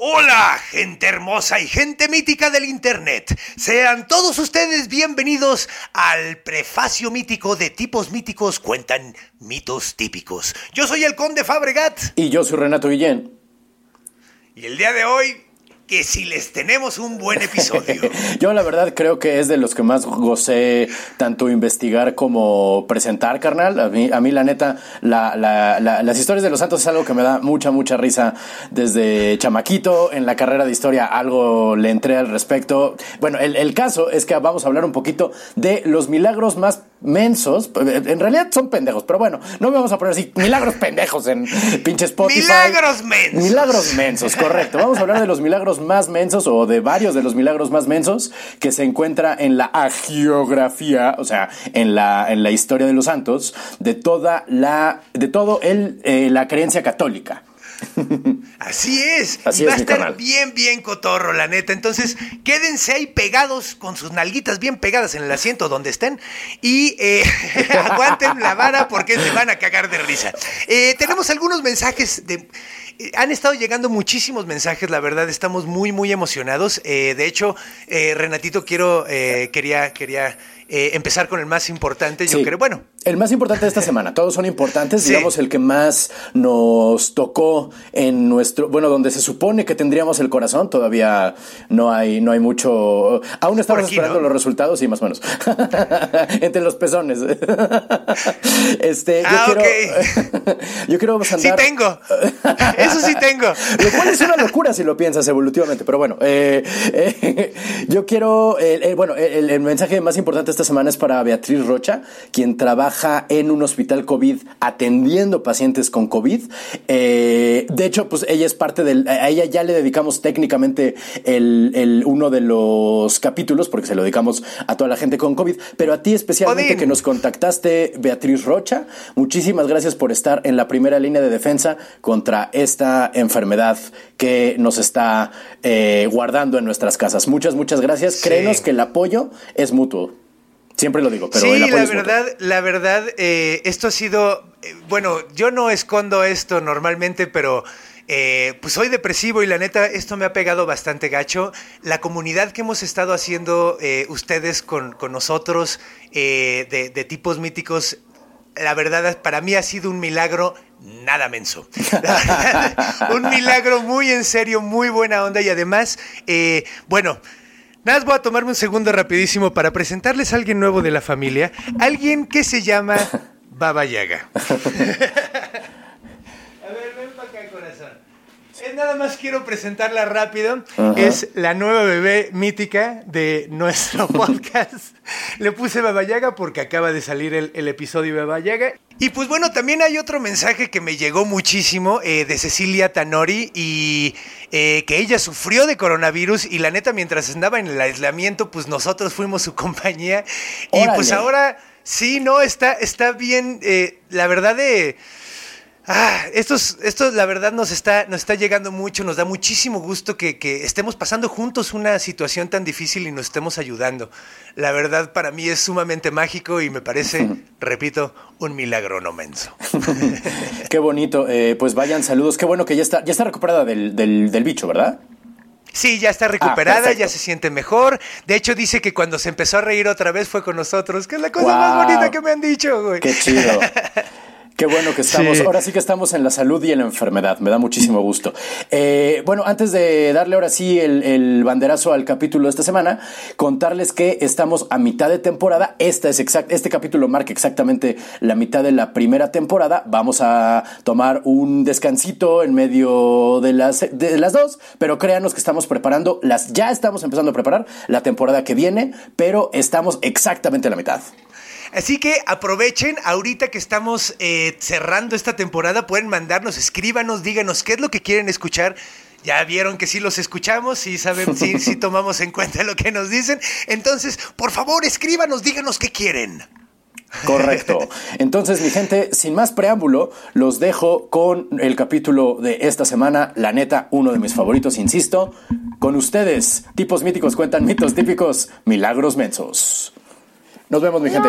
Hola, gente hermosa y gente mítica del Internet. Sean todos ustedes bienvenidos al prefacio mítico de tipos míticos cuentan mitos típicos. Yo soy el conde Fabregat Y yo soy Renato Guillén. y el día de hoy que si les tenemos un buen episodio. Yo la verdad creo que es de los que más gocé tanto investigar como presentar, carnal. A mí, a la neta, la- la- la- las historias de los santos es algo que me da mucha, mucha risa desde chamaquito. En la carrera de historia algo le entré al respecto. Bueno, el, el caso es que vamos a hablar un poquito de los milagros más mensos. En realidad son pendejos, pero bueno, no me vamos a poner así milagros pendejos en pinche Spotify. Milagros mensos. Milagros mensos, correcto. Vamos a hablar de los milagros más mensos o de varios de los milagros más mensos que se encuentra en la agiografía, o sea, en la, en la historia de los santos, de toda la, de todo el, eh, la creencia católica. Así es. Así y va es, a estar bien, bien cotorro, la neta. Entonces, quédense ahí pegados con sus nalguitas bien pegadas en el asiento donde estén y eh, aguanten la vara porque se van a cagar de risa. Eh, tenemos algunos mensajes de... eh, Han estado llegando muchísimos mensajes, la verdad, estamos muy, muy emocionados. Eh, de hecho, eh, Renatito, quiero, eh, quería, quería eh, empezar con el más importante. Yo Sí. creo, bueno, El más importante de esta semana, todos son importantes, Sí. digamos el que más nos tocó en nuestro, bueno, donde se supone que tendríamos el corazón, todavía no hay, no hay mucho, aún estamos aquí, esperando ¿no? los resultados, sí, más o menos, entre los pezones. este, yo Ah, quiero, yo quiero sí andar- tengo. Eso sí tengo. lo cual es una locura si lo piensas evolutivamente, pero bueno, eh, eh, yo quiero, eh, eh, bueno, el, el mensaje más importante esta semana es para Beatriz Rocha, quien trabaja en un hospital COVID atendiendo pacientes con COVID. Eh, de hecho, pues ella es parte del, a ella ya le dedicamos técnicamente el, el- uno de los capítulos, porque se lo dedicamos a toda la gente con COVID, pero a ti especialmente Odín. que nos contactaste, Beatriz Rocha. Muchísimas gracias por estar en la primera línea de defensa contra esta enfermedad que nos está eh, guardando en nuestras casas. Muchas, muchas gracias. Sí. Créenos que el apoyo es mutuo. Siempre lo digo, pero sí, la verdad, la verdad, eh, esto ha sido, eh, bueno, yo no escondo esto normalmente, pero eh, pues soy depresivo y la neta, esto me ha pegado bastante gacho. La comunidad que hemos estado haciendo eh, ustedes con, con nosotros eh, de, de tipos míticos, la verdad, para mí ha sido un milagro nada menso. Verdad, un milagro muy en serio, muy buena onda y además, eh, bueno, Nada, más voy a tomarme un segundo rapidísimo para presentarles a alguien nuevo de la familia, alguien que se llama Baba Yaga. A ver, ven para acá, corazón. Eh, nada más quiero presentarla rápido. Es la nueva bebé mítica de nuestro podcast. Le puse Baba Yaga porque acaba de salir el, el episodio de Baba Yaga. Y pues bueno, también hay otro mensaje que me llegó muchísimo eh, de Cecilia Tanori y eh, que ella sufrió de coronavirus y la neta mientras andaba en el aislamiento pues nosotros fuimos su compañía y pues ahora sí, no, está, está bien, eh, la verdad de... Ah, esto, es- esto la verdad nos está, nos está llegando mucho, nos da muchísimo gusto que, que estemos pasando juntos una situación tan difícil y nos estemos ayudando. La verdad para mí es sumamente mágico y me parece, repito, un milagro no menso. Qué bonito. Eh, pues vayan saludos. Qué bueno que ya está, ya está recuperada del, del, del bicho, ¿verdad? Sí, ya está recuperada, perfecto. ya se siente mejor. De hecho, dice que cuando se empezó a reír otra vez fue con nosotros, que es la cosa más bonita que me han dicho, güey. Qué chido. Qué bueno que estamos. Sí. Ahora sí que estamos en la salud y en la enfermedad. Me da muchísimo gusto. Eh, bueno, antes de darle ahora sí el, el banderazo al capítulo de esta semana, contarles que estamos a mitad de temporada. Esta es exact, este capítulo marca exactamente la mitad de la primera temporada. Vamos a tomar un descansito en medio de las, de las dos, pero créanos que estamos preparando las, ya estamos empezando a preparar la temporada que viene, pero estamos exactamente a la mitad. Así que aprovechen, ahorita que estamos eh, cerrando esta temporada, pueden mandarnos, escríbanos, díganos qué es lo que quieren escuchar. Ya vieron que sí los escuchamos, sí saben, sí, sí tomamos en cuenta lo que nos dicen. Entonces, por favor, escríbanos, díganos qué quieren. Correcto. Entonces, mi gente, sin más preámbulo, los dejo con el capítulo de esta semana. La neta, uno de mis favoritos, insisto. Con ustedes, tipos míticos cuentan mitos típicos, milagros mensos. Nos vemos, mi gente.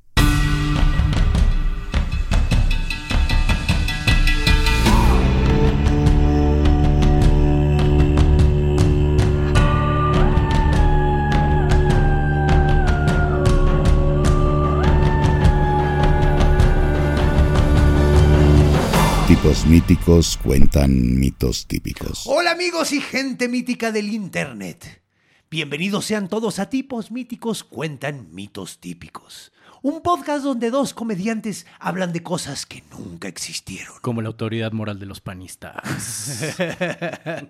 Tipos míticos cuentan mitos típicos. Hola amigos y gente mítica del Internet. Bienvenidos sean todos a Tipos Míticos Cuentan Mitos Típicos. Un podcast donde dos comediantes hablan de cosas que nunca existieron. Como la autoridad moral de los panistas.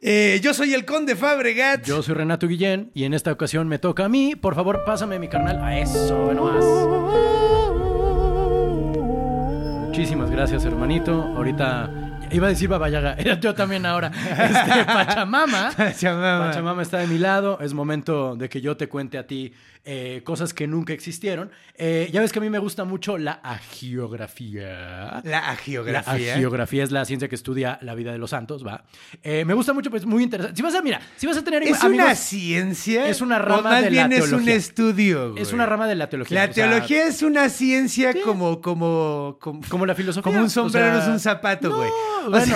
Eh, yo soy el Conde Fabregat. Yo soy Renato Guillén y en esta ocasión me toca a mí. Por favor, pásame mi carnal. A eso, nomás. Muchísimas gracias, hermanito. Ahorita iba a decir Babayaga, era yo también ahora. Este, Pachamama. Pachamama. Pachamama está de mi lado. Es momento de que yo te cuente a ti eh, cosas que nunca existieron. Eh, ya ves que a mí me gusta mucho la agiografía. La agiografía. La agiografía es la ciencia que estudia la vida de los santos, ¿va? Eh, me gusta mucho, pues muy interesante. Si vas a, mira, si vas a tener ¿Es amigos- una ciencia? Es una ¿O rama más de bien la es un estudio. Es güey? una rama de la teología. La o sea, teología es una ciencia como, como, como, Como la filosofía. Como un o sombrero sea, es un zapato, no, güey. O Bueno,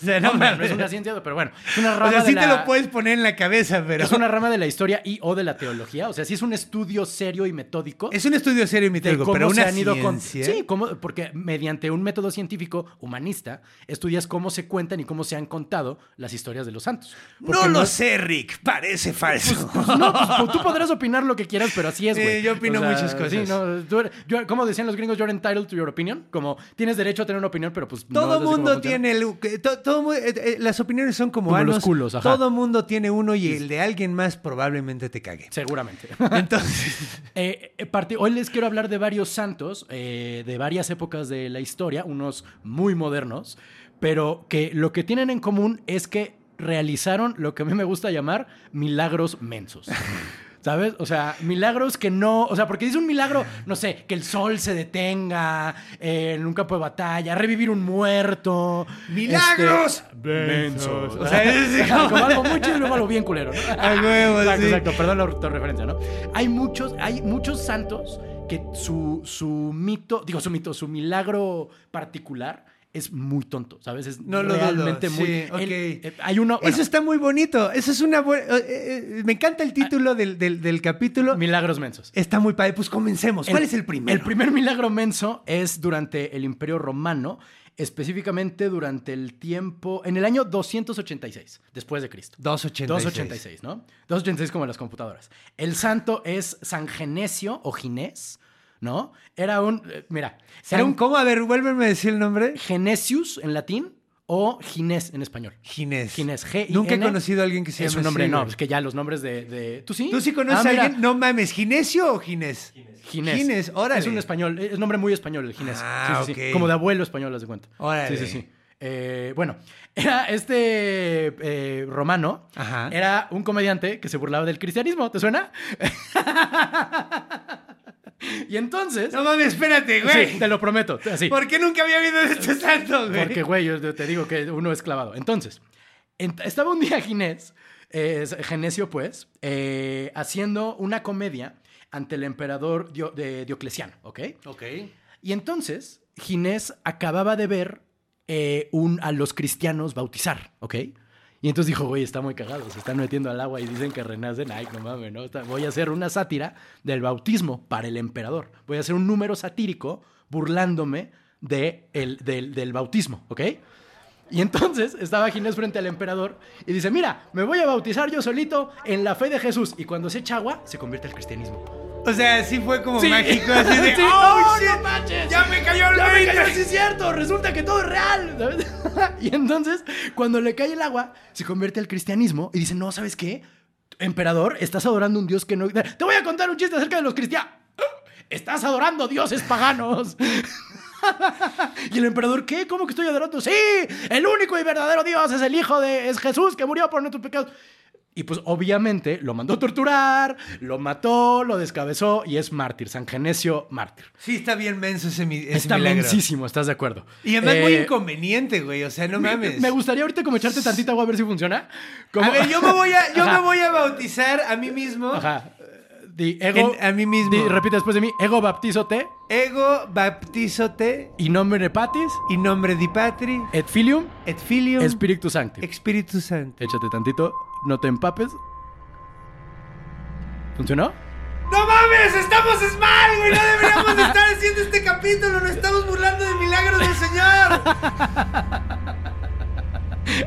sea, o no no es una ciencia, pero bueno, es una O rama sea, sí de te la- lo puedes poner en la cabeza, pero... Es una rama de la historia y o de la teología. O sea, sí es un estudio serio y metódico. Es un estudio serio y metódico, pero una se han ido con-. Sí, cómo- porque mediante un método científico humanista estudias cómo se cuentan y cómo se han contado las historias de los santos. Porque No lo es- sé, Rick. Parece falso. No, pues, tú podrás opinar lo que quieras, pero así es, Sí, güey. yo opino muchas cosas. Sí, no, tú eres- yo- como decían los gringos, you're entitled to your opinion. Como tienes derecho a tener una opinión, pero pues no Todo como mundo tiene el, todo eh, eh, las opiniones son como, Como los culos, ajá. Todo mundo tiene uno y el de alguien más probablemente te cague. Seguramente. Entonces, Eh, hoy les quiero hablar de varios santos eh, de varias épocas de la historia, unos muy modernos, pero que lo que tienen en común es que realizaron lo que a mí me gusta llamar milagros mensos. ¿Sabes? O sea, milagros que no. O sea, porque dice un milagro, no sé, que el sol se detenga eh, en un campo de batalla, revivir un muerto. ¡Milagros! este, mensos. O sea, es como- algo muy chido y luego algo bien culero, ¿no? Exacto, sí. exacto. Perdón la autorreferencia, ¿no? Hay muchos, hay muchos santos que su, su mito, digo su mito, su milagro particular es muy tonto, ¿sabes? Es No lo dudo, realmente muy. sí, ok. el- eh, hay uno. bueno, Eso está muy bonito. Eso es una buena. me encanta el título del, del- del capítulo. milagros mensos. Está muy padre. Pues comencemos. ¿Cuál es el primero? El primer milagro menso es durante el Imperio Romano, específicamente durante el tiempo, en el año 286, después de Cristo. 286. 286, ¿no? 286 como las computadoras. El santo es San Genesio o Ginés, ¿no? Era un, eh, mira, ¿Era un cómo? A ver, vuélveme a decir el nombre. Genesius en latín o Ginés en español. Ginés. Ginés, G-I-N. Nunca he conocido a alguien que se Es llame un nombre, así, no, es que ya los nombres de... de- ¿Tú sí? ¿Tú sí conoces Ah, a mira, alguien? No mames, ¿Ginesio o Ginés? Ginés. Ginés, órale. Es un español, es nombre muy español el Ginés. Ah, Sí, sí. Como de abuelo español, haz de cuenta. Órale. Sí, sí, sí. Eh, bueno, era este eh, romano, Ajá. era un comediante que se burlaba del cristianismo, ¿te suena? y entonces... No mames, espérate, güey. Sí, te lo prometo, así. ¿Por qué nunca había de este santo, güey? Porque, güey, yo te digo que uno es clavado. Entonces, ent- estaba un día Ginés, eh, es- Genesio, pues, eh, haciendo una comedia ante el emperador Dio- de Diocleciano, ¿ok? Ok. Y entonces, Ginés acababa de ver eh, un, a los cristianos bautizar, ¿ok? Y entonces dijo, güey, está muy cagado, se están metiendo al agua y dicen que renacen. Ay, no mames, ¿no? Voy a hacer una sátira del bautismo para el emperador. Voy a hacer un número satírico burlándome de el- del, del bautismo, ¿ok? Y entonces estaba Ginés frente al emperador y dice, mira, me voy a bautizar yo solito en la fe de Jesús. Y cuando se echa agua, se convierte al cristianismo. O sea, sí fue como Sí. mágico, así de, Sí. ¡Oh, ¡No, shit! no manches! ¡Ya me cayó el ¡Ya me 20! cayó! ¡Sí es cierto! Resulta que todo es real. ¿sabes? y entonces, cuando le cae el agua, se convierte al cristianismo y dice, no, ¿sabes qué? Emperador, estás adorando un dios que no... Te voy a contar un chiste acerca de los cristianos. Estás adorando dioses paganos. y el emperador, ¿qué? ¿Cómo que estoy adorando? Sí, el único y verdadero Dios es el Hijo de es Jesús que murió por nuestros pecados. Y pues obviamente lo mandó a torturar, lo mató, lo descabezó y es mártir, San Genesio mártir. Sí, está bien menso ese, ese Está milagro. mensísimo, ¿estás de acuerdo? Y además muy Eh, inconveniente, güey. O sea, no me, mames. me gustaría ahorita como echarte tantita agua a ver si funciona. Como- A ver, yo me voy a, yo me voy a bautizar a mí mismo. Ajá. Di ego. En- a mí mismo. di- repite después de mí. Ego baptizote. Ego baptizote Y nombre patis. in nombre di Patri Et filium. et Filium Espíritu Sancti. Espíritu Santo. Échate tantito. No te empapes. ¿Funcionó? ¡No mames! ¡Estamos mal, güey! No deberíamos de estar haciendo este capítulo. Nos estamos burlando del milagro del Señor.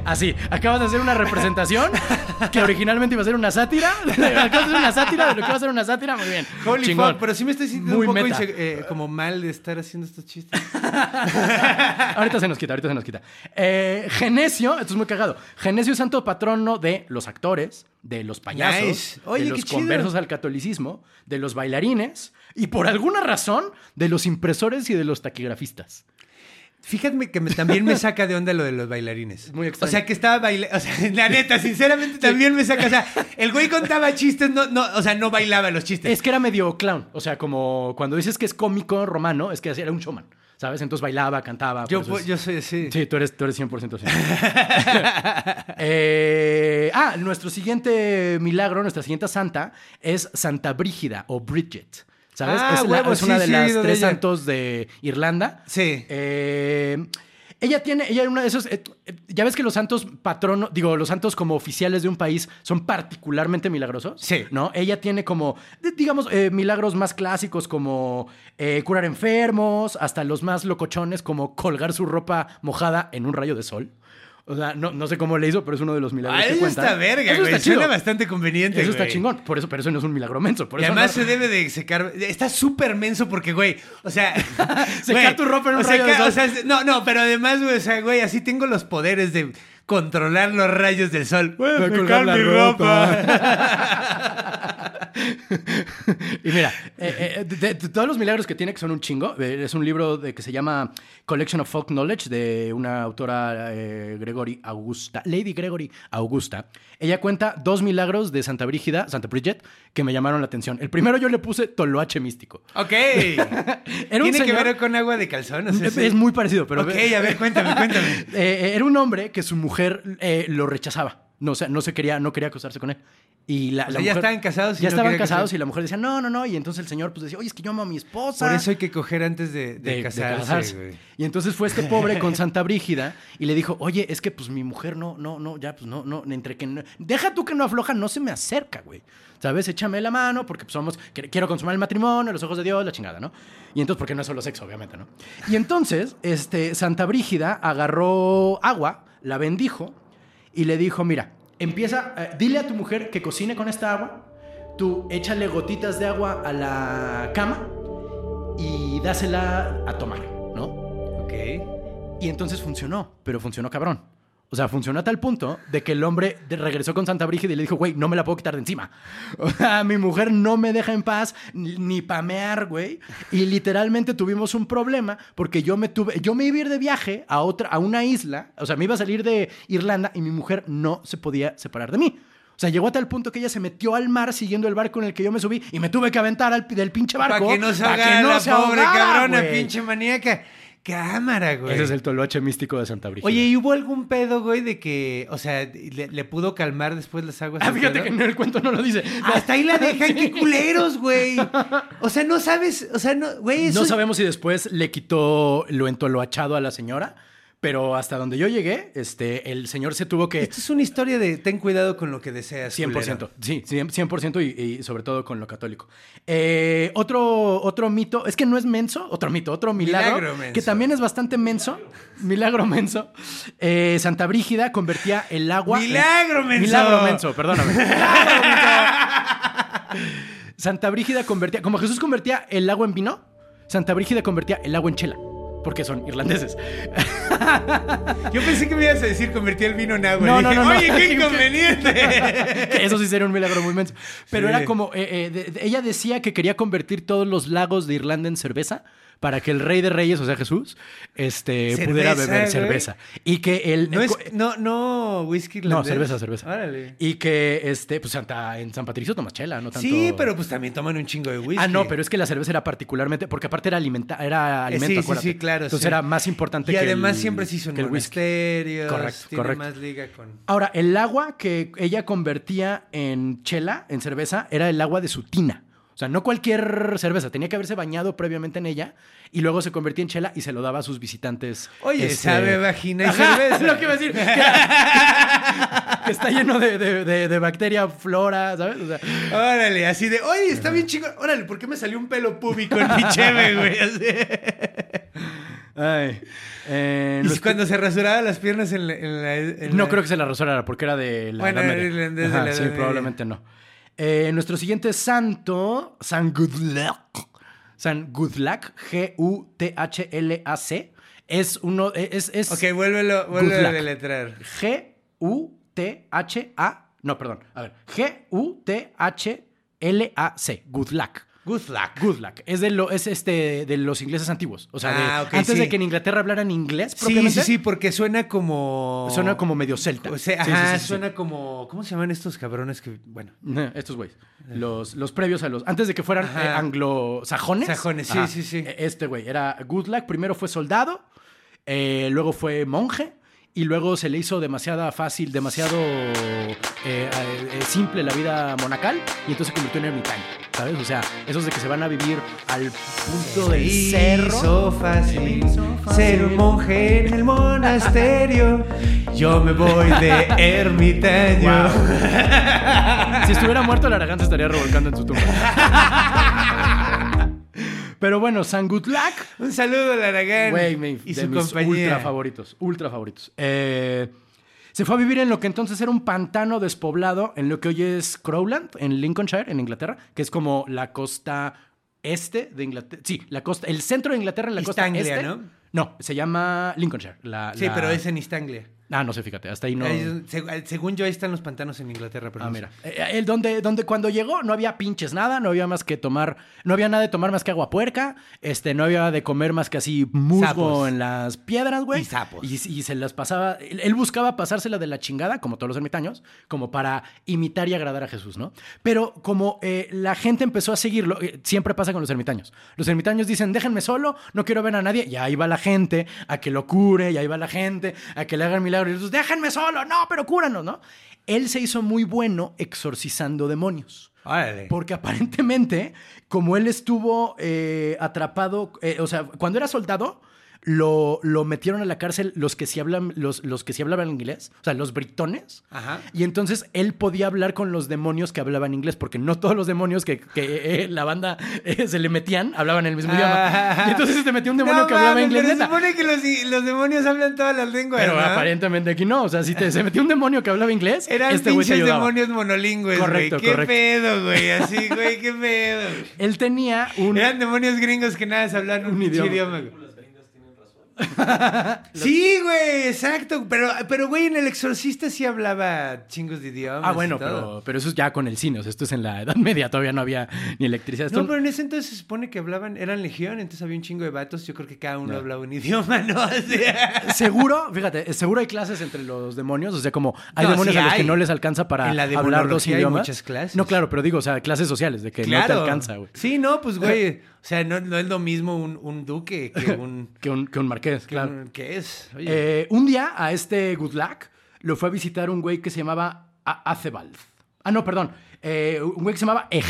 Así, acabas de hacer una representación que originalmente iba a ser una sátira. Acabas de hacer una sátira de lo que iba a ser una sátira. Muy bien. Holy Chingón. fuck, pero sí me estoy sintiendo Muy un poco meta. inse- eh, como mal de estar haciendo estos chistes. ahorita se nos quita, ahorita se nos quita. Eh, Genesio, esto es muy cagado. Genesio es santo patrono de los actores, de los payasos, Nice. Oye, de los chido. conversos al catolicismo, de los bailarines y por alguna razón de los impresores y de los taquigrafistas. Fíjate que me- también me saca de onda lo de los bailarines. Muy extraño. O sea, que estaba bailando. O sea, la neta, sinceramente también me saca. O sea, el güey contaba chistes, no, no, o sea, no bailaba los chistes. Es que era medio clown, o sea, como cuando dices que es cómico romano, es que era un showman, ¿sabes? Entonces bailaba, cantaba. yo, por eso es- yo soy así. Sí, tú eres, tú eres 100% así. Eh, ah, nuestro siguiente milagro, nuestra siguiente santa es Santa Brígida o Bridget. ¿Sabes? Ah, es, la- huevo, es una sí, de sí las tres ella. santos de Irlanda. Sí. Eh, ella tiene, ella era una de esos. eh, eh, ya ves que los santos patronos, digo, los santos como oficiales de un país son particularmente milagrosos. Sí. ¿No? Ella tiene como, digamos, eh, milagros más clásicos como eh, curar enfermos, hasta los más locochones como colgar su ropa mojada en un rayo de sol. O sea, no, no sé cómo le hizo, pero es uno de los milagros Ah, que eso cuentan. está verga, Eso güey. está. Suena bastante conveniente, Eso está chingón. Por eso, pero eso no es un milagro menso. Por Y eso además no- se debe de secar. Está súper menso porque, güey, o sea. Secar tu ropa en un o rayo de sol. o sea, no, no, pero además, güey, o sea, güey, así tengo los poderes de controlar los rayos del sol. Güey, me colgar cae la mi y mira, eh, eh, de, de todos los milagros que tiene, que son un chingo, eh, es un libro de, que se llama Collection of Folk Knowledge de una autora eh, Gregory Augusta, Lady Gregory Augusta. Ella cuenta dos milagros de Santa Brígida, Santa Bridget, que me llamaron la atención. El primero yo le puse toloache místico. Ok. Era un ¿Tiene que ver con agua de calzón? O sea, Es, muy parecido, pero... Ok, a ver, cuéntame, cuéntame. Era un hombre que su mujer lo rechazaba. No, o sea, no se quería, no quería acostarse con él. Y la, O la sea, ya estaban casados y ya no estaban casados y la mujer decía, no, no, no. Y entonces el señor pues decía, oye, es que yo amo a mi esposa. Por eso hay que coger antes de, de de, de casarse. Y entonces fue este pobre con Santa Brígida y le dijo, oye, es que pues mi mujer no, no, no, ya pues no, no, entre que no- deja tú que no afloja, no se me acerca, güey. ¿Sabes? Échame la mano porque pues, somos, quiero consumar el matrimonio, los ojos de Dios, la chingada, ¿no? Y entonces, porque no es solo sexo, obviamente, ¿no? Y entonces, este, Santa Brígida agarró agua, la bendijo y le dijo, mira, empieza, eh, dile a tu mujer que cocine con esta agua, tú échale gotitas de agua a la cama y dásela a tomar, ¿no? Ok. Y entonces funcionó, pero funcionó cabrón. O sea, funcionó a tal punto de que el hombre regresó con Santa Brígida y le dijo, güey, no me la puedo quitar de encima. O sea, mi mujer no me deja en paz ni, pamear, güey. Y literalmente tuvimos un problema porque yo me tuve, yo me iba a ir de viaje a otra, a una isla. O sea, me iba a salir de Irlanda y mi mujer no se podía separar de mí. O sea, llegó a tal punto que ella se metió al mar siguiendo el barco en el que yo me subí y me tuve que aventar al, del pinche barco. Para que no se pa' la pobre ahogara, cabrona, pinche maníaca. Cámara, güey. Ese es el toloache místico de Santa Brígida. Oye, ¿y hubo algún pedo, güey, de que, o sea, le, le pudo calmar después las aguas? Ah, fíjate pedo? que en el cuento no lo dice. Hasta ahí la dejan, qué culeros, güey. O sea, no sabes, o sea, no, güey, eso No sabemos si después le quitó lo entoloachado a la señora, pero hasta donde yo llegué, este, el señor se tuvo que... Esto es una historia de ten cuidado con lo que deseas. 100%, culero. sí, 100%, 100% y, y sobre todo con lo católico. Eh, otro, otro mito, es que no es menso, otro mito, otro milagro, Milagro menso. que también es bastante menso, milagro menso. Eh, Santa Brígida convertía el agua... en- Milagro menso. Milagro menso, perdóname. Milagro menso. Santa Brígida convertía, como Jesús convertía el agua en vino, Santa Brígida convertía el agua en chela. Porque son irlandeses. Yo pensé que me ibas a decir convertí el vino en agua. No, no, dije, no, no. Oye, qué inconveniente. Eso sí sería un milagro muy inmenso. Pero Sí. era como, eh, eh, de- de- ella decía que quería convertir todos los lagos de Irlanda en cerveza para que el rey de reyes, o sea Jesús, este, Cerveza, pudiera beber güey. cerveza. Y que el... No, es, no, no, whisky No, irlandés. cerveza, cerveza. Órale. Y que, este, pues Santa, en San Patricio tomas chela, no tanto... Sí, pero pues también toman un chingo de whisky. Ah, no, pero es que la cerveza era particularmente, porque aparte era alimenta, era Eh, alimento, sí, sí, acuérdate. sí, claro. Entonces sí. era más importante y que además el- siempre se hizo en monasterios. Correcto, tiene correcto. más liga con... Ahora, el agua que ella convertía en chela, en cerveza, era el agua de su tina. O sea, no cualquier cerveza, tenía que haberse bañado previamente en ella y luego se convertía en chela y se lo daba a sus visitantes. Oye, este, sabe vagina y Ajá, cerveza. lo que iba a decir. Que, que está lleno de, de- de- de bacteria, flora, ¿sabes? O sea, Órale, así de, oye, está bien chingón. Órale, ¿por qué me salió un pelo púbico en mi cheve, güey? Así. ay, eh, Y cuando se rasuraba las piernas en la... en la- en No la- creo que se la rasurara porque era de la Bueno, Edad Media. Ajá, la Sí, Edad Media. probablemente no. Eh, nuestro siguiente santo, San Gudlach. San Gudlach, G-U-T-H-L-A-C. Es uno. Es, es Ok, vuélvelo, vuélvelo a deletrar. G-U-T-H-A. No, perdón. A ver. G-U-T-H-L-A-C. Gudlach. Good luck. Es de, lo, es este, de los ingleses antiguos. O sea, de- Ah, ok, antes sí. de que en Inglaterra hablaran inglés Sí, propiamente. sí, sí, porque suena como... Suena como medio celta. O sea, Sí, sí, ajá, sí, sí. suena como... ¿Cómo se llaman estos cabrones que... Bueno... Estos güeyes. Los, los previos a los. Antes de que fueran eh, anglosajones. Sajones, sí, Ajá. sí, sí. Este güey era Good Luck. Primero fue soldado, eh, luego fue monje. Y luego se le hizo demasiada fácil, demasiado eh, eh, eh, simple la vida monacal. Y entonces se convirtió en ermitaño. ¿Sabes? O sea, esos de que se van a vivir al punto del Se cerro. hizo fácil Se me hizo fácil. ser un monje en el monasterio. Yo me voy de ermitaño. Si estuviera muerto, se estaría revolcando en su tumba. Pero bueno, San Good Luck Un saludo al Aragán Güey, mi- y de su mis compañía. ultra favoritos, ultra favoritos. Eh, se fue a vivir en lo que entonces era un pantano despoblado en lo que hoy es Crowland, en Lincolnshire, en Inglaterra, que es como la costa este de Inglaterra. Sí, la costa, el centro de Inglaterra en la East costa Anglia, este. ¿no? No, se llama Lincolnshire. la- Sí, la- pero es en East Anglia. Ah, no sé, fíjate, hasta ahí no. Según yo, ahí están los pantanos en Inglaterra. Pero Ah, no mira. Eh, él donde, donde cuando llegó no había pinches nada, no había más que tomar, no había nada de tomar más que agua puerca, este, no había de comer más que así musgo Sapos. en las piedras, güey. Y sapos. Y, y se las pasaba, él, él buscaba pasársela de la chingada, como todos los ermitaños, como para imitar y agradar a Jesús, ¿no? Pero como eh, la gente empezó a seguirlo, eh, siempre pasa con los ermitaños. Los ermitaños dicen, déjenme solo, no quiero ver a nadie, y ahí va la gente a que lo cure, y ahí va la gente a que le hagan milagros, y ellos, déjenme solo, no, pero cúranos, ¿no? Él se hizo muy bueno exorcizando demonios. Órale. Porque aparentemente, como él estuvo eh, atrapado, eh, o sea, cuando era soldado, lo, lo metieron a la cárcel los que sí hablan, los, los que sí hablaban inglés, o sea, los britones. Ajá. Y entonces él podía hablar con los demonios que hablaban inglés, porque no todos los demonios que, que, eh, la banda eh, se le metían hablaban el mismo idioma. Y entonces se metió un demonio No que hablaba inglés. Pero se supone que los, los demonios hablan todas las lenguas, Pero ¿no? aparentemente aquí no. O sea, si te, se metió un demonio que hablaba inglés, Eran este te pinches demonios monolingües, Correcto, güey. ¿Qué correcto. pedo, güey? Así, güey, qué pedo. Él tenía un. Eran demonios gringos que nada se hablan un, Un idioma. idioma. güey. Sí, güey, exacto. Pero, pero, güey, en El Exorcista sí hablaba chingos de idiomas. Ah, bueno, y todo. pero, pero eso es ya con el cine. O sea, esto es en la Edad Media. Todavía no había ni electricidad. Esto- No, pero en ese entonces se supone que hablaban, eran legión, entonces había un chingo de vatos. Yo creo que cada uno hablaba un idioma, ¿no? O sea, Seguro, fíjate, seguro hay clases entre los demonios. O sea, como hay No, demonios sí a los que no les alcanza para En la hablar dos hay idiomas. muchas clases. No, claro, pero digo, o sea, clases sociales, de que no te alcanza, güey. Sí, no, pues, güey. O sea, no, no es lo mismo un, un duque que un. Que un, que un marqués, que claro. un- ¿Qué es? Oye. Eh, un día a este Good Luck lo fue a visitar un güey que se llamaba Acebald. Ah, no, perdón. Eh, un güey que se llamaba Ej.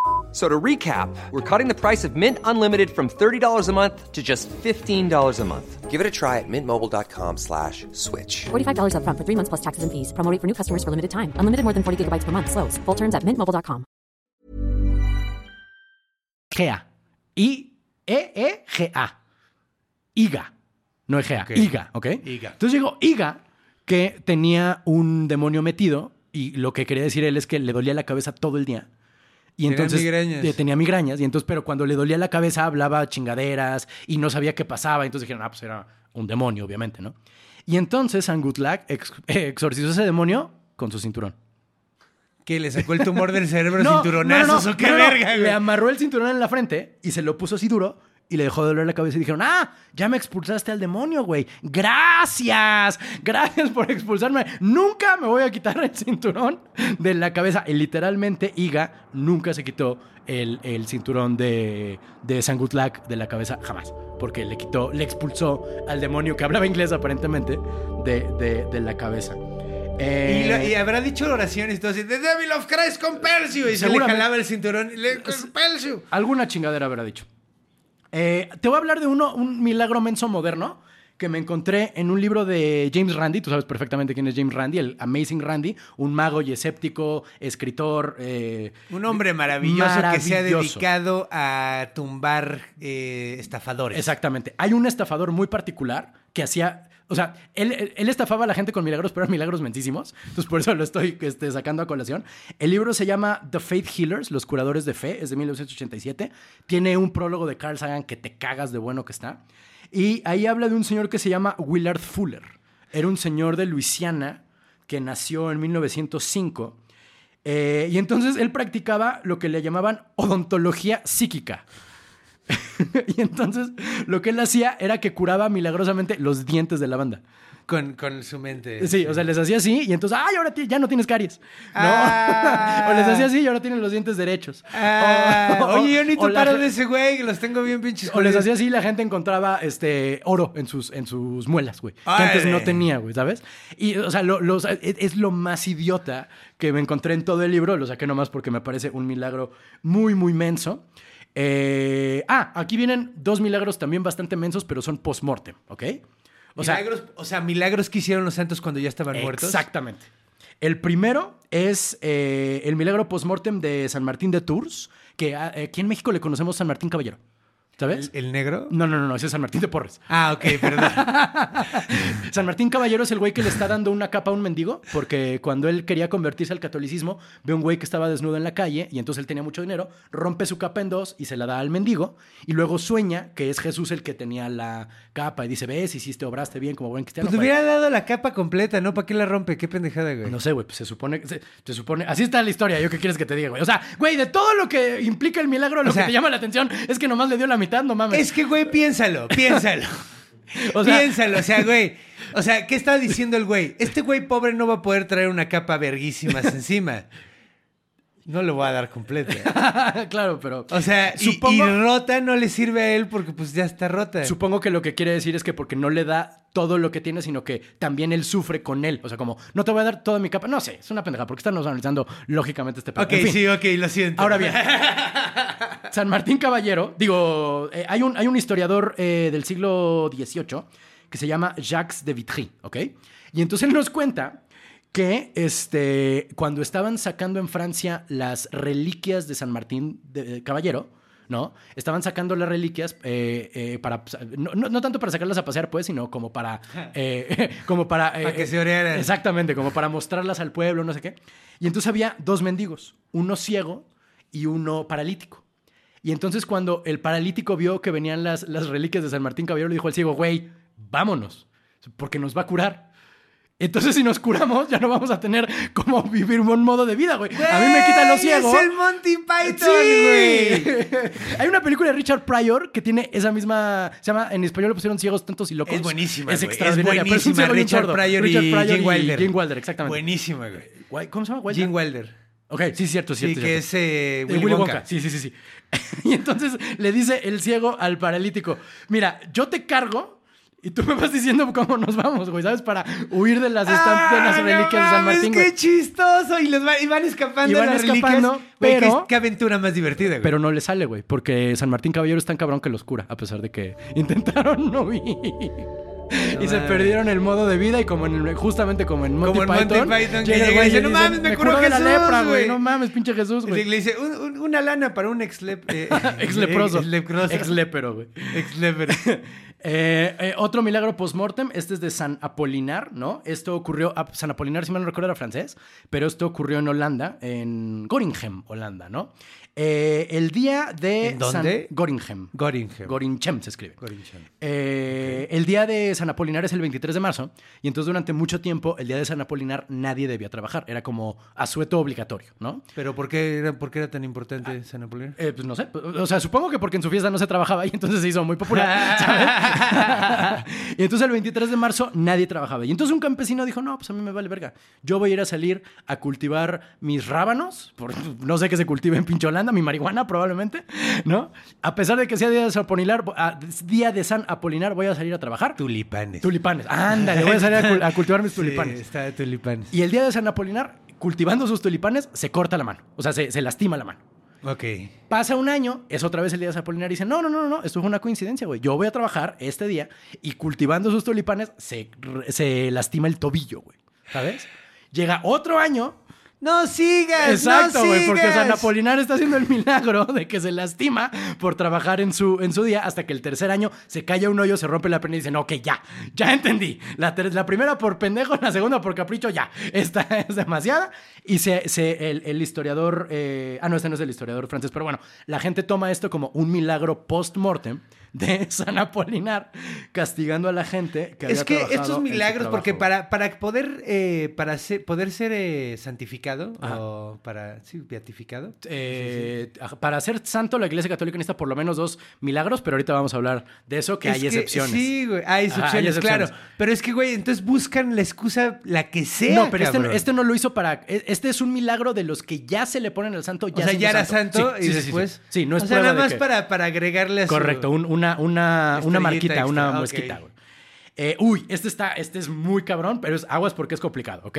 So to recap, we're cutting the price of Mint Unlimited from $30 a month to just $15 a month. Give it a try at mintmobile.com slash switch. $45 upfront for three months plus taxes and fees. Promo for new customers for limited time. Unlimited more than 40 gigabytes per month. Slows. Full terms at mintmobile.com. GA. I-E-E-G-A. Iga. No es GA. Ok. Iga, ¿ok? Iga. Entonces llegó Iga, que tenía un demonio metido y lo que quería decir él es que le dolía la cabeza todo el día. Y Tenía entonces migrañas. eh, tenía migrañas y entonces pero cuando le dolía la cabeza hablaba chingaderas y no sabía qué pasaba, entonces dijeron, "Ah, pues era un demonio, obviamente, ¿no?" Y entonces Angutlak ex- exorcizó ese demonio con su cinturón. Que le sacó el tumor del cerebro No, cinturonazos no, no, o qué verga, güey. Le amarró el cinturón en la frente y se lo puso así duro y le dejó de doler la cabeza y dijeron, ah, ya me expulsaste al demonio, güey. Gracias, gracias por expulsarme. Nunca me voy a quitar el cinturón de la cabeza. Y literalmente Iga nunca se quitó el, el cinturón de, de Sangutlak de la cabeza, jamás. Porque le quitó, le expulsó al demonio que hablaba inglés aparentemente de, de- de la cabeza. Y, Eh, lo- y habrá dicho oraciones y todo así, The Devil of Christ compels you. Y se le jalaba el cinturón y le compels you. Alguna chingadera habrá dicho. Eh, te voy a hablar de uno, un milagro menso moderno que me encontré en un libro de James Randi. Tú sabes perfectamente quién es James Randi, el Amazing Randy, un mago y escéptico, escritor. eh, Un hombre maravilloso, que se ha dedicado a tumbar eh, estafadores. Exactamente. Hay un estafador muy particular que hacía. O sea, él, él- estafaba a la gente con milagros, pero eran milagros mentísimos. Entonces, por eso lo estoy este, sacando a colación. El libro se llama The Faith Healers, Los Curadores de Fe, es de 1987. Tiene un prólogo de Carl Sagan que te cagas de bueno que está. Y ahí habla de un señor que se llama Willard Fuller. Era un señor de Luisiana que nació en 1905. Eh, y entonces él practicaba lo que le llamaban odontología psíquica. y entonces lo que él hacía era que curaba milagrosamente los dientes de la banda. Con, con su mente. Sí, o sea, les hacía así y entonces, ¡ay, ahora ya no tienes caries! ¿No? Ah. o les hacía así y ahora tienen los dientes derechos. Ah, O- oye, yo necesito la paro de ese güey, que los tengo bien pinches. O les hacía así y la gente encontraba este óreo en sus, en sus muelas, güey. Que antes no tenía, güey, ¿sabes? Y, o sea, lo- los- es, es lo más idiota que me encontré en todo el libro. Lo saqué nomás porque me parece un milagro muy, muy menso. Eh, ah, aquí vienen dos milagros también bastante mensos, pero son post-mortem, ¿ok? O sea, milagros, o sea, milagros que hicieron los santos cuando ya estaban muertos. Exactamente. El primero es eh, el milagro post-mortem de San Martín de Tours, que ah, aquí en México le conocemos San Martín Caballero. ¿Sabes? ¿El, el negro? No, no, no, no, ese es San Martín de Porres. Ah, ok, perdón. San Martín Caballero es el güey que le está dando una capa a un mendigo, porque cuando él quería convertirse al catolicismo, ve un güey que estaba desnudo en la calle y entonces él tenía mucho dinero, rompe su capa en dos y se la da al mendigo, y luego sueña que es Jesús el que tenía la capa y dice, ves, hiciste, obraste bien como buen cristiano. Pues te güey". hubiera dado la capa completa, ¿no? ¿Para qué la rompe? Qué pendejada, güey. No sé, güey, pues se supone, se, se supone, así está la historia, ¿yo qué quieres que te diga, güey? O sea, güey, de todo lo que implica el milagro, lo O sea- que te llama la atención es que nomás le dio la mitad, no mames. Es que, güey, piénsalo, piénsalo. O sea- piénsalo, o sea, güey. O sea, ¿qué está diciendo el güey? Este güey pobre no va a poder traer una capa verguísimas encima. No le voy a dar completa. claro, pero... O sea, y- Supongo- y, rota no le sirve a él porque pues ya está rota. Supongo que lo que quiere decir es que porque no le da todo lo que tiene, sino que también él sufre con él. O sea, como, no te voy a dar toda mi capa. No sé, es una pendeja, porque estamos analizando lógicamente este pedo. Ok, En fin, sí, ok, lo siento. Ahora bien, San Martín Caballero, digo, eh, hay, un, hay un historiador eh, del siglo XVIII que se llama Jacques de Vitry, ¿ok? Y entonces él nos cuenta que este, cuando estaban sacando en Francia las reliquias de San Martín de, de Caballero, ¿no? Estaban sacando las reliquias eh, eh, para, no, no- no tanto para sacarlas a pasear, pues, sino como para, eh, como para... eh, Para que se orearan. Exactamente, como para mostrarlas al pueblo, no sé qué. Y entonces había dos mendigos, uno ciego y uno paralítico. Y entonces cuando el paralítico vio que venían las, las reliquias de San Martín Caballero, le dijo al ciego, güey, vámonos, porque nos va a curar. Entonces si nos curamos, ya no vamos a tener como vivir un modo de vida, güey. A mí me quitan los ciegos. Es el Monty Python, Sí. güey. Hay una película de Richard Pryor que tiene esa misma. Se llama. En español le pusieron ciegos tontos y locos. Es buenísima, Es extraordinaria. Es pero un buenísima. ciego y un Richard. Pryor y Richard Pryor Gene Wilder. Gene Wilder, exactamente. Buenísima, güey. ¿Cómo se llama? Wilder. Gene Wilder. Ok, sí, cierto, Sí, cierto. que cierto. es eh, Eh, Willy, Willy Wonka. Wonka. Sí, sí, sí, sí. y entonces le dice el ciego al paralítico: Mira, yo te cargo Y tú me vas diciendo cómo nos vamos, güey, ¿sabes? Para huir de las, estamp- de las ¡Ah, reliquias no de San Martín, ¡Qué güey. chistoso! Y, los va- y van escapando Y van las escapando, reliquias. Güey, pero- qué, qué aventura más divertida, güey. Pero no le sale, güey, porque San Martín Caballero es tan cabrón que los cura, a pesar de que intentaron no huir. Y se perdieron el modo de vida y como en el- justamente como en Monty Como Monty Python, Python, que llega y dice, "No mames, me curó de la Jesús, lepra, güey. güey". No mames, pinche Jesús, güey. le dice, "Un- un- una lana para un ex, lep- eh, Ex leproso. Ex leproso. Ex lepero, güey. Ex lepero. Eh, eh, otro milagro post-mortem, este es de San Apolinar, ¿no? Esto ocurrió, a San Apolinar, si mal no recuerdo, era francés, pero esto ocurrió en Holanda, en Goringhem, Holanda, ¿no? Eh, el día de ¿En dónde? San Goringhem. Goringhem. Se escribe. Goringhem. Eh, El día de San Apolinar es el 23 de marzo y entonces durante mucho tiempo el día de San Apolinar nadie debía trabajar, era como asueto obligatorio, ¿no? ¿Pero por qué era, por qué era tan importante San Apolinar? Eh, pues no sé, o sea, supongo que porque en su fiesta no se trabajaba y entonces se hizo muy popular, ¿sabes? y entonces el 23 de marzo nadie trabajaba. Y entonces un campesino dijo, no, pues a mí me vale verga. Yo voy a ir a salir a cultivar mis rábanos, por, no sé qué se cultive en pinche Holanda, mi marihuana probablemente, ¿no? A pesar de que sea día de San Apolinar, a- día de San Apolinar voy a salir a trabajar. Tulipanes. Tulipanes. Ándale, voy a salir a, cul- a cultivar mis Sí, tulipanes. está de tulipanes. Y el día de San Apolinar, cultivando sus tulipanes, se corta la mano. O sea, se, se lastima la mano. Ok. Pasa un año, es otra vez el día de San Apolinar y dice, no, no, no, no, esto fue una coincidencia, güey. Yo voy a trabajar este día y cultivando sus tulipanes se, se lastima el tobillo, güey. ¿Sabes? Llega otro año. ¡No sigas! Exacto, no güey, porque sigas! San Apolinar está haciendo el milagro de que se lastima por trabajar en su, en su día hasta que el tercer año se calla un hoyo, se rompe la pierna y dice, no, que ya, ya entendí. La, la primera por pendejo, la segunda por capricho, ya. Esta es demasiada. Y se, se- el, el historiador, eh, ah, no, este no es el historiador francés, pero bueno, la gente toma esto como un milagro post-mortem de San Apolinar castigando a la gente que Es había que estos milagros, porque para, para poder, eh, para ser, poder ser eh, santificado Ajá. o para, sí, beatificado. Eh, Para ser santo, la Iglesia Católica necesita por lo menos dos milagros, pero ahorita vamos a hablar de eso, que Es hay excepciones. Sí, güey, hay Ajá, hay excepciones, claro. Pero es que, güey, entonces buscan la excusa, la que sea, no, pero este, cabrón. este no lo hizo para. e- Este es un milagro de los que ya se le ponen al santo. O Ya sea, siendo ya era santo Sí, y después... Sí, no es O sea, nada más que- para, para agregarle a su... Correcto, un- una, una, marquita, una extra, güey. Eh, uy, este, está, este es muy cabrón, pero es aguas porque es complicado, ¿ok?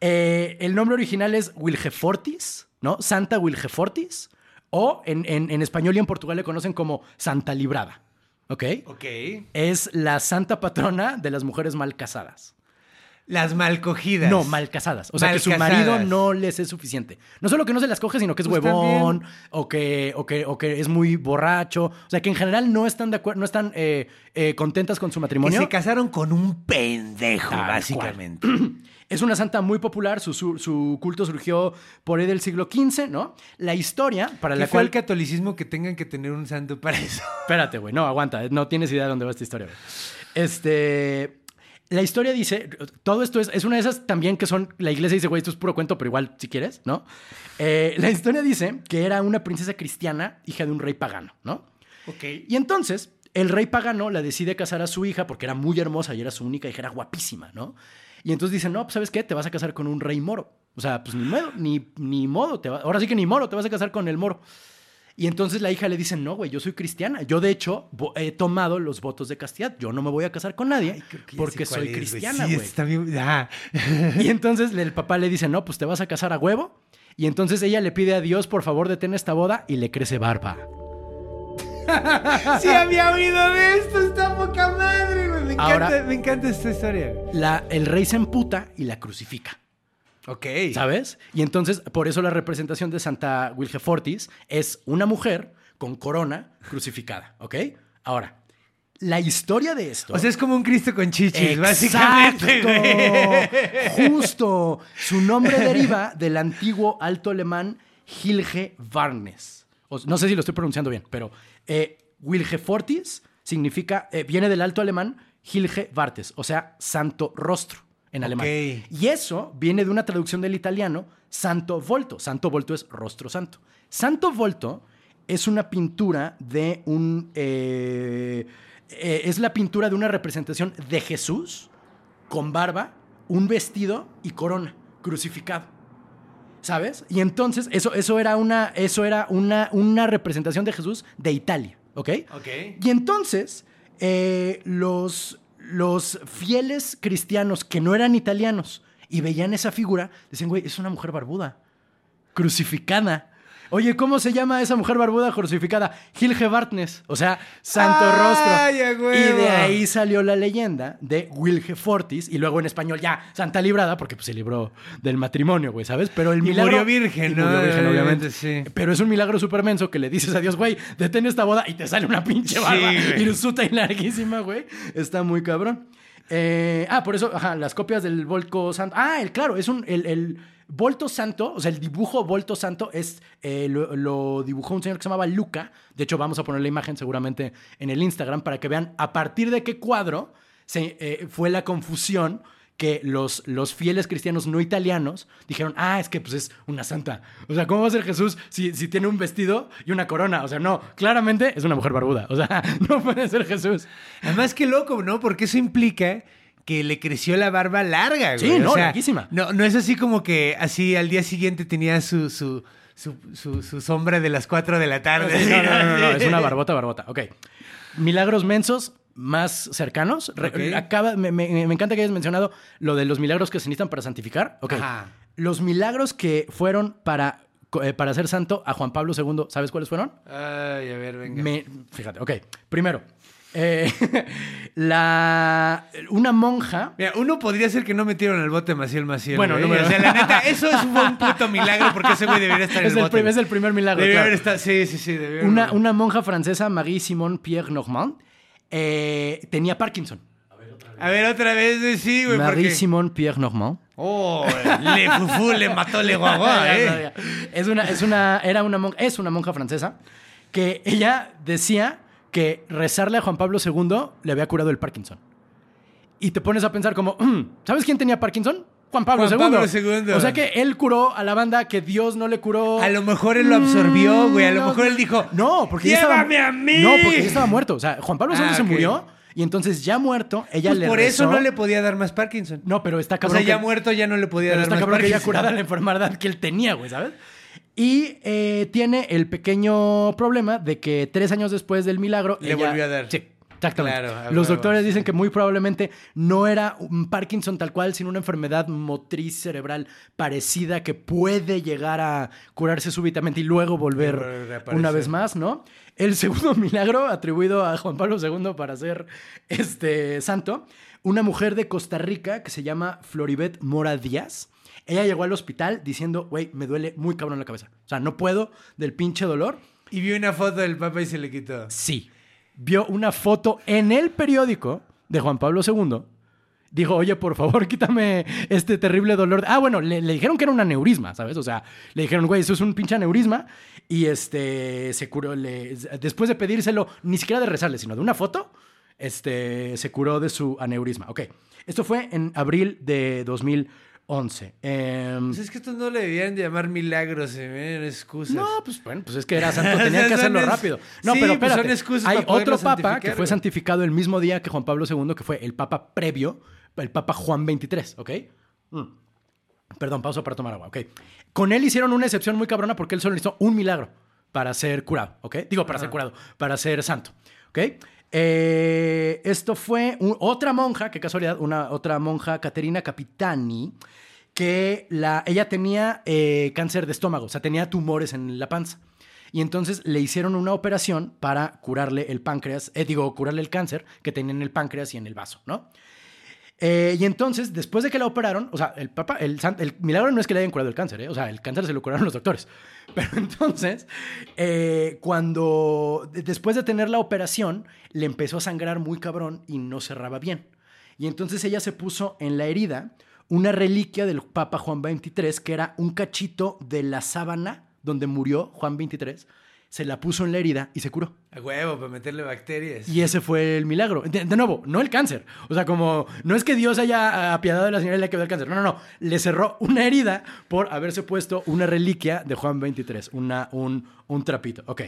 Eh, el nombre original es Wilgefortis, ¿no? Santa Wilgefortis. O en, en- en español y en Portugal le conocen como Santa Librada, ¿ok? Ok. Es la santa patrona de las mujeres mal casadas. Las mal cogidas. No, mal casadas. O sea, que su marido no les es suficiente. No solo que no se las coge, sino que es Pues huevón también. o que, o, que, o que es muy borracho. O sea, que en general no están de acuerdo, no están eh, eh, contentas con su Que matrimonio. se casaron con un pendejo, Tal básicamente. Es una santa muy popular, su, su, su culto surgió por ahí del siglo XV, ¿no? La historia para ¿Qué la fue cual... el catolicismo que tengan que tener un santo para eso? Espérate, güey. No, aguanta. No tienes idea de dónde va esta historia, güey. Este. La historia dice. Todo esto es, es una de esas también que son. La iglesia dice, güey, esto es puro cuento, pero igual si quieres, ¿no? Eh, la historia dice que era una princesa cristiana, hija de un rey pagano, ¿no? Ok. Y entonces, el rey pagano la decide casar a su hija porque era muy hermosa y era su única hija, era guapísima, ¿no? Y entonces dice, no, pues ¿sabes qué? Te vas a casar con un rey moro. O sea, pues ni modo, ni, ni modo. Te va- ahora sí que ni moro, te vas a casar con el moro. Y entonces la hija le dice, no, güey, yo soy cristiana. Yo, de hecho, he tomado los votos de castidad. Yo no me voy a casar con nadie porque soy es, cristiana, Sí, güey. está bien. Ah. Y entonces el papá le dice, no, pues te vas a casar a huevo. Y entonces ella le pide a Dios, por favor, detén esta boda y le crece barba. Sí había oído de esto, está poca madre, güey. Me encanta, Ahora- me encanta esta historia. La, el rey se emputa y la crucifica. Ok. ¿Sabes? Y entonces, por eso la representación de Santa Wilgefortis es una mujer con corona crucificada, ¿ok? Ahora, la historia de esto... O sea, es como un Cristo con chichis, Exacto, básicamente. Justo. Su nombre deriva del antiguo alto alemán Hilge Varnes. O- no sé si lo estoy pronunciando bien, pero eh, Wilgefortis significa, eh, viene del alto alemán Hilge Vartes, o sea, santo rostro en alemán. Y eso viene de una traducción del italiano Santo Volto. Santo Volto es rostro santo. Santo Volto es una pintura de un... eh, eh, es la pintura de una representación de Jesús con barba, un vestido y corona, crucificado. ¿Sabes? Y entonces, eso, eso era, una, eso era una, una representación de Jesús de Italia, ¿ok? Ok. Y entonces, eh, los, los fieles cristianos que no eran italianos y veían esa figura, decían, güey, es una mujer barbuda, crucificada. Oye, ¿cómo se llama esa mujer barbuda crucificada? Gilge Bartnes, o sea, Santo ¡Ay, Rostro. Y de ahí salió la leyenda de Wilge Fortis y luego en español ya Santa Librada, porque pues, se libró del matrimonio, güey, ¿sabes? Pero el Y milagro. murió virgen, y ¿no? murió virgen, Obviamente, sí. Pero es un milagro súper menso que le dices a Dios, güey, detén esta boda y te sale una pinche barba Sí, hirsuta y larguísima, güey. Está muy cabrón. Eh, ah, por eso, ajá, las copias del Volco Santo. Ah, el, claro, es un. El, el Volto Santo, o sea, el dibujo Volto Santo es. eh, lo, dibujó un señor que se llamaba Luca. De hecho, vamos a poner la imagen seguramente en el Instagram para que vean a partir de qué cuadro se, eh, fue la confusión que los, los fieles cristianos no italianos dijeron, ah, es que pues es una santa. O sea, ¿cómo va a ser Jesús si, si tiene un vestido y una corona? O sea, no, claramente es una mujer barbuda. O sea, no puede ser Jesús. Además, qué loco, ¿no? Porque eso implica que le creció la barba larga, güey. Sí, no, larguísima. No, no es así como que así al día siguiente tenía su, su, su, su- su sombra de las 4 de la tarde. No, no, no, no, es una barbota, barbota. Ok. Milagros mensos más cercanos. Acaba, me, me- me encanta que hayas mencionado lo de los milagros que se necesitan para santificar. Ok. Ajá. Los milagros que fueron para, eh, para ser santo a Juan Pablo II, ¿sabes cuáles fueron? Ay, a ver, venga. Me- fíjate, ok. Primero, eh, la, una monja. Mira, uno podría ser que no metieron al bote Maciel Maciel. Bueno, güey. número- O sea, la neta, eso es un puto milagro porque ese güey debería estar en Es el el, bote. es el primer milagro. Debería claro. haber estado- sí, sí, sí. Una, una monja francesa, Marie Simone Pierre Normand, eh, tenía Parkinson. A ver, otra vez, sí, güey. Marie. Simone Pierre Normand. Oh, le fufú, le mató, le guagua, eh. Es una, es una, era una monja, es una monja francesa que ella decía que rezarle a Juan Pablo II le había curado el Parkinson. Y te pones a pensar como, "Mm, ¿sabes quién tenía Parkinson? Juan Pablo, Juan II. Pablo II. O sea que él curó a la banda que Dios no le curó. A lo mejor él lo absorbió, güey. A lo Mm, No, mejor él dijo, No, porque ya estaba, ¡Llévame a mí! No, porque ya estaba muerto. O sea, Juan Pablo II Ah, se ok. murió y entonces ya muerto, ella Pues le por eso rezó. no le podía dar más Parkinson. No, pero está o cabrón. sea, ya que- muerto ya no le podía Pero dar está más cabrón que ya Parkinson. curada la enfermedad que él tenía, güey, ¿sabes? Y eh, tiene el pequeño problema de que tres años después del milagro... Le ella- volvió a dar. Sí, exactamente. Claro, Los doctores dicen que muy probablemente no era un Parkinson tal cual, sino una enfermedad motriz cerebral parecida que puede llegar a curarse súbitamente y luego volver una vez más, ¿no? El segundo milagro atribuido a Juan Pablo II para ser este santo, una mujer de Costa Rica que se llama Floribet Mora Díaz. Ella llegó al hospital diciendo, güey, me duele muy cabrón la cabeza. O sea, no puedo del pinche dolor. Y vio una foto del papa y se le quitó. Sí. Vio una foto en el periódico de Juan Pablo II. Dijo, oye, por favor, quítame este terrible dolor. Ah, bueno, le, le dijeron que era un aneurisma, ¿sabes? O sea, le dijeron, güey, eso es un pinche aneurisma. Y este, se curó, le- después de pedírselo, ni siquiera de rezarle, sino de una foto, este, se curó de su aneurisma. Ok, esto fue en abril de 2011. Em, Pues es que estos no le debían de llamar milagros, dieron excusas. no, pues bueno, pues es que era santo, tenía que hacerlo rápido. No, sí, pero pues son espérate. excusas Hay para otro papa que fue santificado el mismo día que Juan Pablo II, que fue el papa previo, el papa Juan XXIII, ¿ok? Mm. Perdón, pausa para tomar agua, ¿ok? Con él hicieron una excepción muy cabrona porque él solo hizo un milagro para ser curado, ¿ok? Digo, para ser curado, para ser santo, ¿ok? Eh, esto fue un- otra monja, qué casualidad, una otra monja, Caterina Capitani, que la, ella tenía eh, cáncer de estómago, o sea, tenía tumores en la panza. Y entonces le hicieron una operación para curarle el páncreas, eh, digo, curarle el cáncer que tenía en el páncreas y en el vaso, ¿no? Eh, y entonces, después de que la operaron, o sea, el papa, el, el milagro no es que le hayan curado el cáncer, ¿eh? o sea, el cáncer se lo curaron los doctores. Pero entonces, eh, cuando, de- después de tener la operación, le empezó a sangrar muy cabrón y no cerraba bien. Y entonces ella se puso en la herida una reliquia del Papa Juan XXIII, que era un cachito de la sábana donde murió Juan XXIII, se la puso en la herida y se curó. A huevo, para meterle bacterias. Y ese fue el milagro. De, de nuevo, no el cáncer. O sea, como no es que Dios haya apiadado de la señora y le quedó el cáncer. No, no, no. Le cerró una herida por haberse puesto una reliquia de Juan 23, una, un, un trapito. Ok.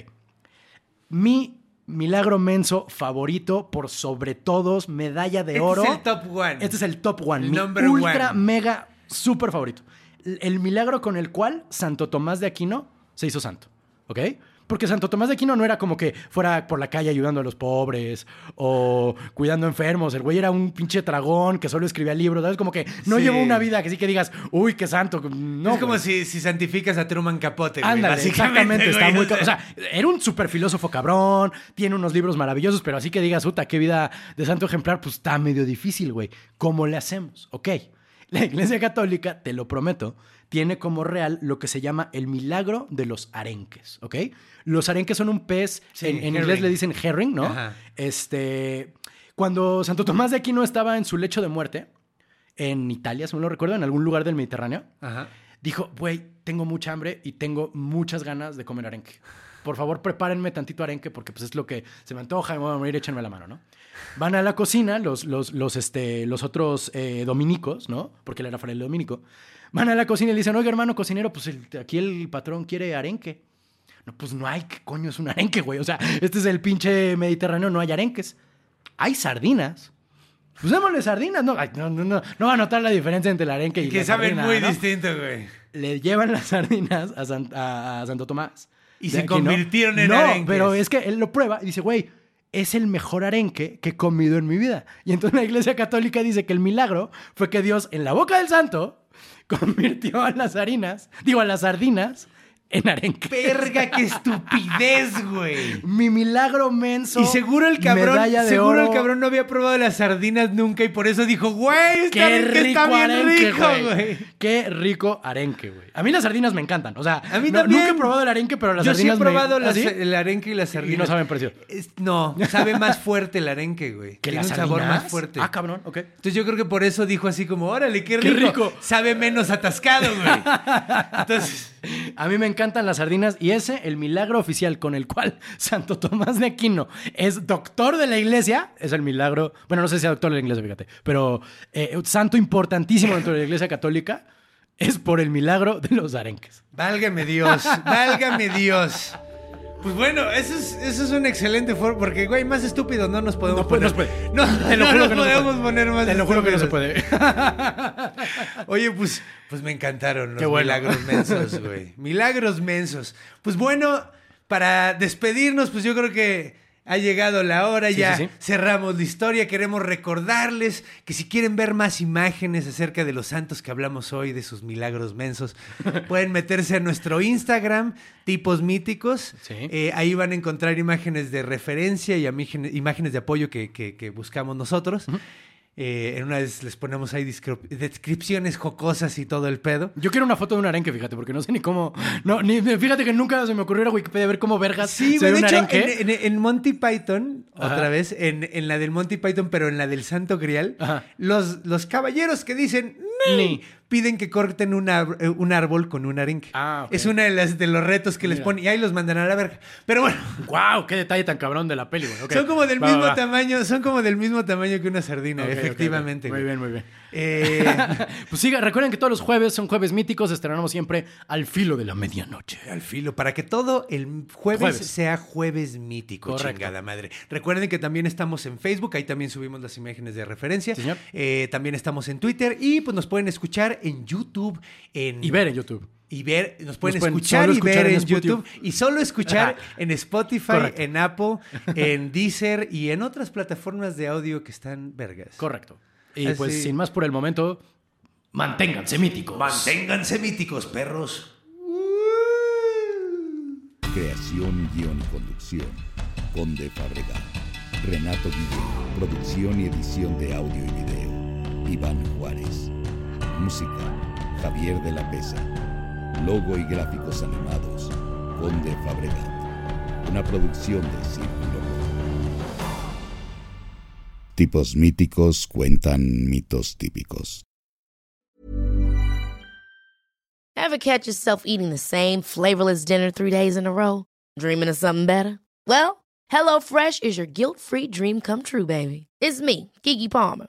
Mi milagro menso favorito por sobre todos, medalla de Este oro. es el top one. Este es el top one. El mi number ultra, one. mega, súper favorito. El, el milagro con el cual Santo Tomás de Aquino se hizo santo. ¿Ok? Porque Santo Tomás de Aquino no era como que fuera por la calle ayudando a los pobres o cuidando enfermos. El güey era un pinche tragón que solo escribía libros. ¿Sabes? Como que no Sí. llevó una vida que sí que digas, uy, qué santo. No, es como güey. si, si santificas a Truman Capote, güey, Ándale, exactamente, está muy... o sea. Era un súper filósofo cabrón, tiene unos libros maravillosos, pero así que digas, puta, qué vida de santo ejemplar, pues está medio difícil, güey. ¿Cómo le hacemos? Ok, la Iglesia Católica, te lo prometo, tiene como real lo que se llama el milagro de los arenques, ¿ok? Los arenques son un pez, Sí, en, en inglés le dicen herring, ¿no? Ajá. Este, cuando Santo Tomás de Aquino estaba en su lecho de muerte, en Italia, si no lo recuerdo, en algún lugar del Mediterráneo, Ajá. dijo, güey, tengo mucha hambre y tengo muchas ganas de comer arenque. Por favor, prepárenme tantito arenque porque pues es lo que se me antoja y me voy a morir, échenme la mano, ¿no? Van a la cocina los, los, los, este, los otros eh, dominicos, ¿no? Porque él era fraile dominico. Van a la cocina y le dicen, oiga, hermano cocinero, pues el- aquí el patrón quiere arenque. No, pues no hay, ¿qué coño es un arenque, güey? O sea, este es el pinche Mediterráneo, no hay arenques. Hay sardinas. Pues démosle sardinas, no, no, no, no, no va a notar la diferencia entre el arenque y, Que la saben sardina, muy ¿no? distinto, güey. le llevan las sardinas a, San- a- a Santo Tomás. Y De se Aquino. convirtieron en no, arenques. pero es que él lo prueba y dice, güey, es el mejor arenque que he comido en mi vida. Y entonces la iglesia católica dice que el milagro fue que Dios en la boca del santo convirtió a las harinas, digo, a las sardinas en arenque. Verga, qué estupidez, güey. Mi milagro menso. Y seguro el cabrón, medalla de seguro el cabrón no había probado las sardinas nunca y por eso dijo, güey, Qué arenque rico está bien arenque, rico, güey. Qué rico arenque, güey. A mí las sardinas me encantan. O sea, A mí no- también. nunca he probado el arenque, pero las Yo sí he sardinas me- probado ¿Ah, sí? el arenque y las sardinas. no saben parecido. Es- no, sabe más fuerte el arenque, güey. ¿Que Tiene las un sabor sardinas? más fuerte. Ah, cabrón, ok. Entonces yo creo que por eso dijo así como, órale, qué Qué rico. rico. Sabe menos atascado, güey. Entonces, A mí me encantan las sardinas y ese, el milagro oficial con el cual Santo Tomás de Aquino es doctor de la iglesia, es el milagro, bueno, no sé si sea doctor de la iglesia, fíjate, pero eh, santo importantísimo dentro de la iglesia católica es por el milagro de los arenques. válgame Dios, válgame Dios. Pues bueno, eso es, eso es un excelente forma, porque, güey, más estúpidos no nos podemos No puede- poner. no puede. No, Te lo no juro nos que no se podemos puede. poner más Te lo juro que no se puede. Oye, pues, pues me encantaron los Qué bueno. milagros mensos, güey. Milagros mensos. Pues bueno, para despedirnos, pues yo creo que ha llegado la hora, Sí, ya sí, sí. cerramos la historia. Queremos recordarles que si quieren ver más imágenes acerca de los santos que hablamos hoy, de sus milagros mensos, pueden meterse a nuestro Instagram, tipos míticos. Eh, ahí van a encontrar imágenes de referencia y imágenes, de apoyo que, que- que buscamos nosotros. Eh, en una vez les ponemos ahí descripciones jocosas y todo el pedo. Yo quiero una foto de un arenque, fíjate, porque no sé ni cómo. No, ni, fíjate que nunca se me ocurrió a Wikipedia ver cómo vergas Sí, se ve de un hecho, arenque. en, en- en Monty Python, Ajá. otra vez, en, en la del Monty Python, pero en la del Santo Grial, Ajá. los, los caballeros que dicen Ni. Piden que corten un, eh, un árbol con un arenque. Ah, ok. Es una de, las, de los retos que les ponen y ahí los mandan a la verga. Pero bueno, ¡Wow! ¡Qué detalle tan cabrón de la peli, güey! Son como del Va, mismo va. tamaño, son como del mismo tamaño que una sardina, efectivamente. Muy bien, muy bien. Eh, Pues siga, recuerden que todos los jueves son jueves míticos, estrenamos siempre al filo de la medianoche. al filo, para que todo el jueves, Jueves. sea jueves mítico, Correcto. chingada madre. Recuerden que también estamos en Facebook, ahí también subimos las imágenes de referencia. Sí, señor. Eh, también estamos en Twitter y pues nos pueden escuchar en YouTube, en Y ver en YouTube. y ver, nos pueden pueden escuchar y escuchar ver en. YouTube y solo escuchar en Spotify, Correcto. en Apple, en Deezer y en otras plataformas de audio que están vergas. Correcto. Y Así. pues sin más por el momento, manténganse míticos. Manténganse míticos, perros. Creación, guion y conducción. Conde Fabregat. Renato Guillén. Producción y edición de audio y video. Iván Juárez. Música. Javier de la Pesa. Logo y gráficos animados. Conde Fabregat. Una producción de Círculo. Tipos míticos cuentan mitos típicos. Ever catch yourself eating the same flavorless dinner three days in a row? Dreaming of something better? Well, HelloFresh is your guilt free dream come true, baby. It's me, Kiki Palmer.